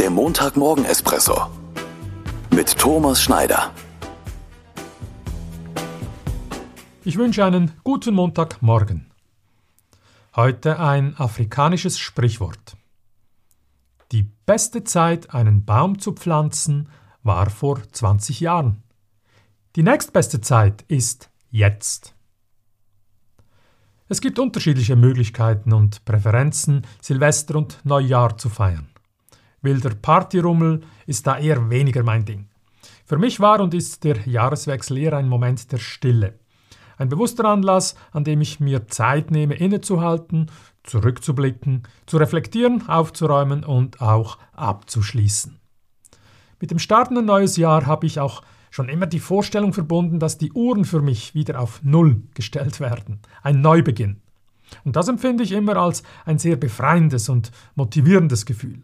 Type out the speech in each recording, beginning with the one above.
Der Montagmorgen-Espresso mit Thomas Schneider. Ich wünsche einen guten Montagmorgen. Heute ein afrikanisches Sprichwort. Die beste Zeit, einen Baum zu pflanzen, war vor 20 Jahren. Die nächstbeste Zeit ist jetzt. Es gibt unterschiedliche Möglichkeiten und Präferenzen, Silvester und Neujahr zu feiern. Wilder Partyrummel ist da eher weniger mein Ding. Für mich war und ist der Jahreswechsel eher ein Moment der Stille. Ein bewusster Anlass, an dem ich mir Zeit nehme, innezuhalten, zurückzublicken, zu reflektieren, aufzuräumen und auch abzuschließen. Mit dem startenden neues Jahr habe ich auch schon immer die Vorstellung verbunden, dass die Uhren für mich wieder auf Null gestellt werden. Ein Neubeginn. Und das empfinde ich immer als ein sehr befreiendes und motivierendes Gefühl.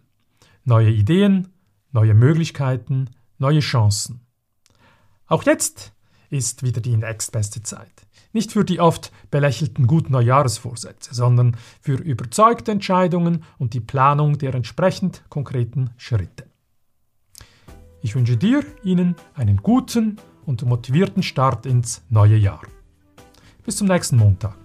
Neue Ideen, neue Möglichkeiten, neue Chancen. Auch jetzt ist wieder die nächstbeste Zeit. Nicht für die oft belächelten guten Neujahresvorsätze, sondern für überzeugte Entscheidungen und die Planung der entsprechend konkreten Schritte. Ich wünsche dir, Ihnen einen guten und motivierten Start ins neue Jahr. Bis zum nächsten Montag.